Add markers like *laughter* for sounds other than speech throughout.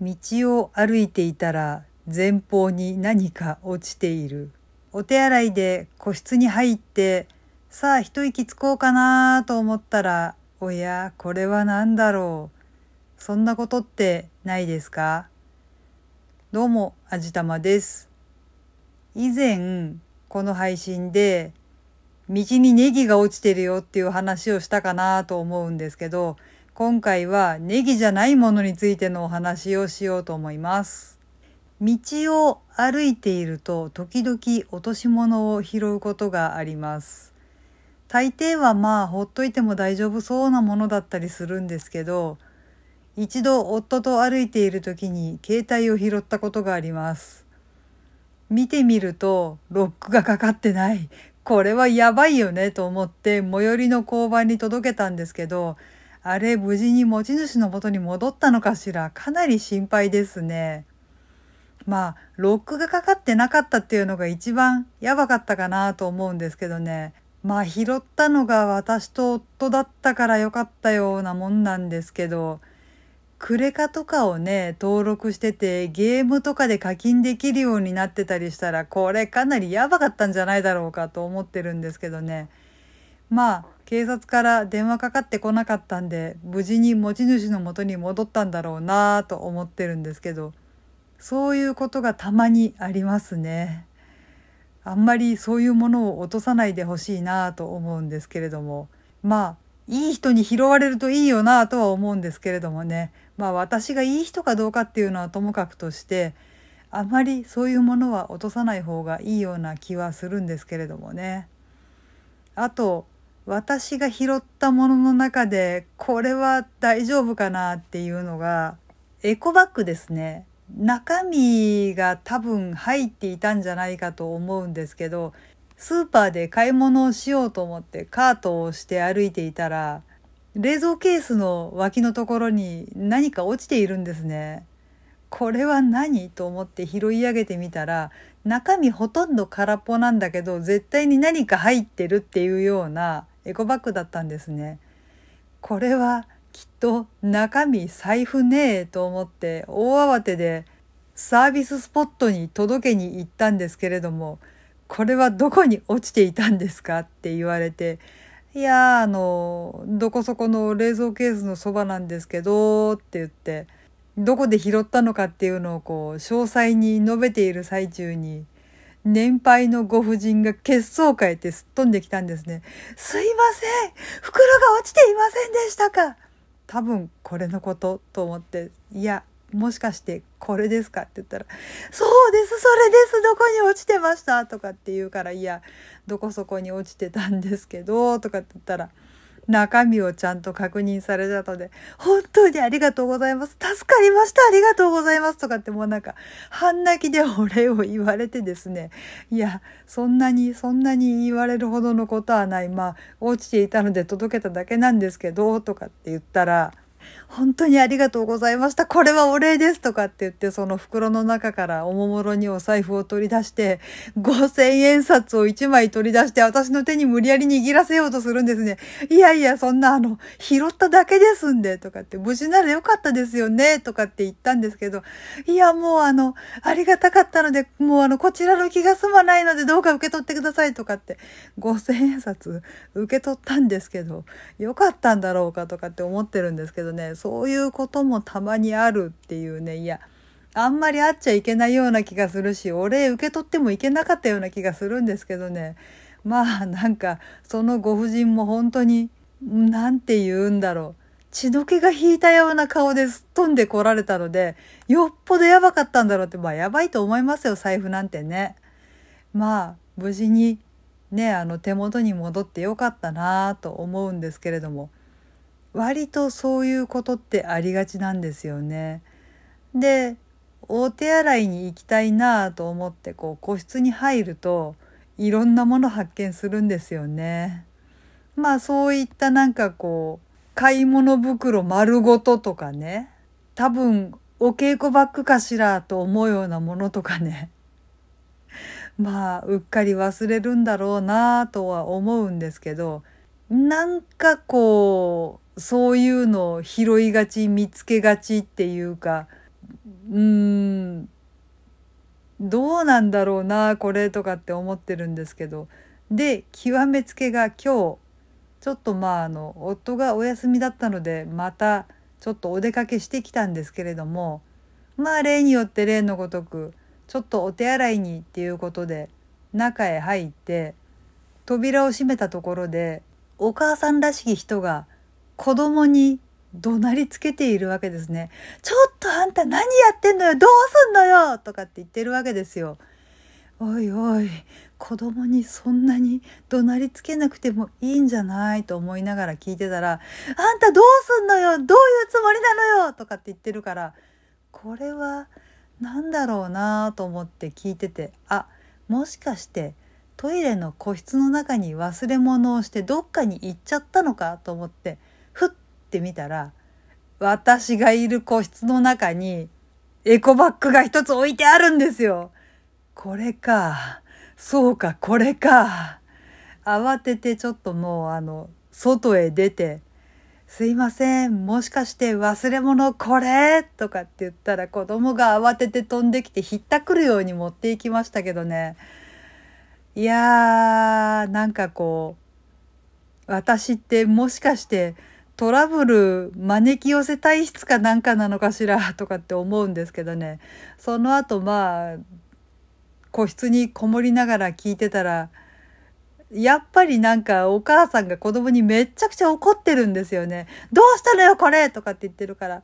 道を歩いていたら前方に何か落ちている。お手洗いで個室に入ってさあ一息つこうかなと思ったらおやこれは何だろう。そんなことってないですか？どうもあじたまです。以前この配信で道にネギが落ちてるよっていう話をしたかなと思うんですけど今回はネギじゃないものについてのお話をしようと思います。道を歩いていると時々落とし物を拾うことがあります。大抵はまあほっといても大丈夫そうなものだったりするんですけど一度夫と歩いている時に携帯を拾ったことがあります。見てみるとロックがかかってない。これはやばいよねと思って最寄りの交番に届けたんですけどあれ無事に持ち主の元に戻ったのかしら。かなり心配ですね。まあロックがかかってなかったっていうのが一番やばかったかなと思うんですけどね。まあ拾ったのが私と夫だったからよかったようなもんなんですけどクレカとかをね登録しててゲームとかで課金できるようになってたりしたらこれかなりやばかったんじゃないだろうかと思ってるんですけどね。まあ警察から電話かかってこなかったんで無事に持ち主の元に戻ったんだろうなと思ってるんですけどそういうことがたまにありますね。あんまりそういうものを落とさないでほしいなと思うんですけれどもまあいい人に拾われるといいよなとは思うんですけれどもねまあ私がいい人かどうかっていうのはともかくとしてあまりそういうものは落とさない方がいいような気はするんですけれどもね。あと私が拾ったものの中でこれは大丈夫かなっていうのがエコバッグですね中身が多分入っていたんじゃないかと思うんですけどスーパーで買い物をしようと思ってカートをして歩いていたら冷蔵ケースの脇のところに何か落ちているんですね。これは何と思って拾い上げてみたら中身ほとんど空っぽなんだけど絶対に何か入ってるっていうようなエコバッグだったんですね。これはきっと中身財布ねえと思って大慌てでサービススポットに届けに行ったんですけれどもこれはどこに落ちていたんですかって言われていやあのどこそこの冷蔵ケースのそばなんですけどって言ってどこで拾ったのかっていうのをこう詳細に述べている最中に年配のご婦人が血相変えてすっ飛んできたんですね。すいません。袋が落ちていませんでしたか。多分これのことと思って、いや、もしかしてこれですかって言ったら、そうです、それです、どこに落ちてました？とかって言うから、いや、どこそこに落ちてたんですけど、とかって言ったら、中身をちゃんと確認されたので、本当にありがとうございます。助かりました。ありがとうございます。とかってもうなんか、半泣きでお礼を言われてですね、いや、そんなに、そんなに言われるほどのことはない。まあ、落ちていたので届けただけなんですけど、とかって言ったら、本当にありがとうございました。これはお礼ですとかって言って、その袋の中からおもむろにお財布を取り出して、5000円札を1枚取り出して、私の手に無理やり握らせようとするんですね。いやいや、そんなあの、拾っただけですんで、とかって、無事ならよかったですよね、とかって言ったんですけど、いや、もうあの、ありがたかったので、もうあの、こちらの気が済まないので、どうか受け取ってくださいとかって、5000円札受け取ったんですけど、よかったんだろうかとかって思ってるんですけどね、そういうこともたまにあるっていうねいやあんまり会っちゃいけないような気がするしお礼受け取ってもいけなかったような気がするんですけどね。まあなんかそのご婦人も本当に何て言うんだろう。血の気が引いたような顔ですっ飛んでこられたのでよっぽどやばかったんだろうってまあやばいと思いますよ財布なんてね。まあ無事にねあの手元に戻ってよかったなと思うんですけれども。割とそういうことってありがちなんですよね。でお手洗いに行きたいなと思ってこう個室に入るといろんなもの発見するんですよね。まあそういったなんかこう買い物袋丸ごととかね多分お稽古バッグかしらと思うようなものとかね *laughs* まあうっかり忘れるんだろうなとは思うんですけどなんかこうそういうのを拾いがち見つけがちっていうかうーんどうなんだろうなこれとかって思ってるんですけど。で極めつけが今日ちょっとまああの夫がお休みだったのでまたちょっとお出かけしてきたんですけれどもまあ例によって例のごとくちょっとお手洗いにっていうことで中へ入って扉を閉めたところでお母さんらしき人が子供に怒鳴りつけているわけですね。ちょっとあんた何やってんのよどうすんのよとかって言ってるわけですよ。おいおい子供にそんなに怒鳴りつけなくてもいいんじゃないと思いながら聞いてたら「あんたどうすんのよどういうつもりなのよ!」とかって言ってるからこれは何だろうなと思って聞いててあもしかしてトイレの個室の中に忘れ物をしてどっかに行っちゃったのかと思ってふって見たら私がいる個室の中にエコバッグが一つ置いてあるんですよ。これか。そうか、これか。慌ててちょっともうあの、外へ出て、すいません、もしかして忘れ物これ？とかって言ったら子供が慌てて飛んできてひったくるように持っていきましたけどね。いやー、なんかこう、私ってもしかしてトラブル招き寄せ体質かなんかなのかしらとかって思うんですけどね。その後まあ、個室にこもりながら聞いてたらやっぱりなんかお母さんが子供にめっちゃくちゃ怒ってるんですよね。どうしたのよこれとかって言ってるから。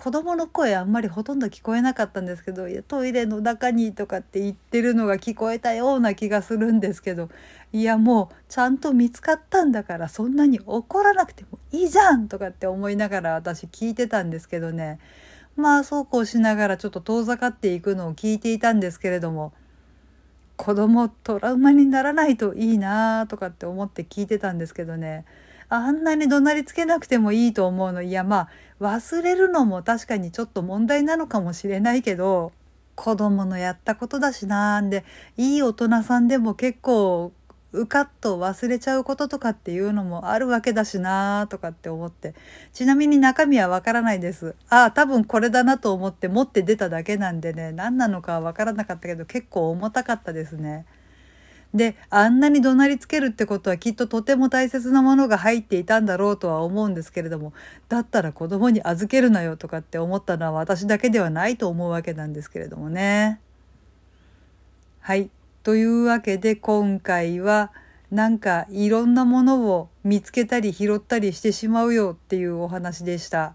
子供の声あんまりほとんど聞こえなかったんですけどトイレの中にとかって言ってるのが聞こえたような気がするんですけどいやもうちゃんと見つかったんだからそんなに怒らなくてもいいじゃんとかって思いながら私聞いてたんですけどね。まあそうこうしながらちょっと遠ざかっていくのを聞いていたんですけれども子供トラウマにならないといいなとかって思って聞いてたんですけどね。あんなに怒鳴りつけなくてもいいと思うの。いやまあ忘れるのも確かにちょっと問題なのかもしれないけど子供のやったことだしなんでいい大人さんでも結構うかっと忘れちゃうこととかっていうのもあるわけだしなとかって思ってちなみに中身はわからないです。ああ多分これだなと思って持って出ただけなんでね何なのかはわからなかったけど結構重たかったですね。であんなに怒鳴りつけるってことはきっととても大切なものが入っていたんだろうとは思うんですけれどもだったら子供に預けるなよとかって思ったのは私だけではないと思うわけなんですけれどもねはいというわけで今回はなんかいろんなものを見つけたり拾ったりしてしまうよっていうお話でした。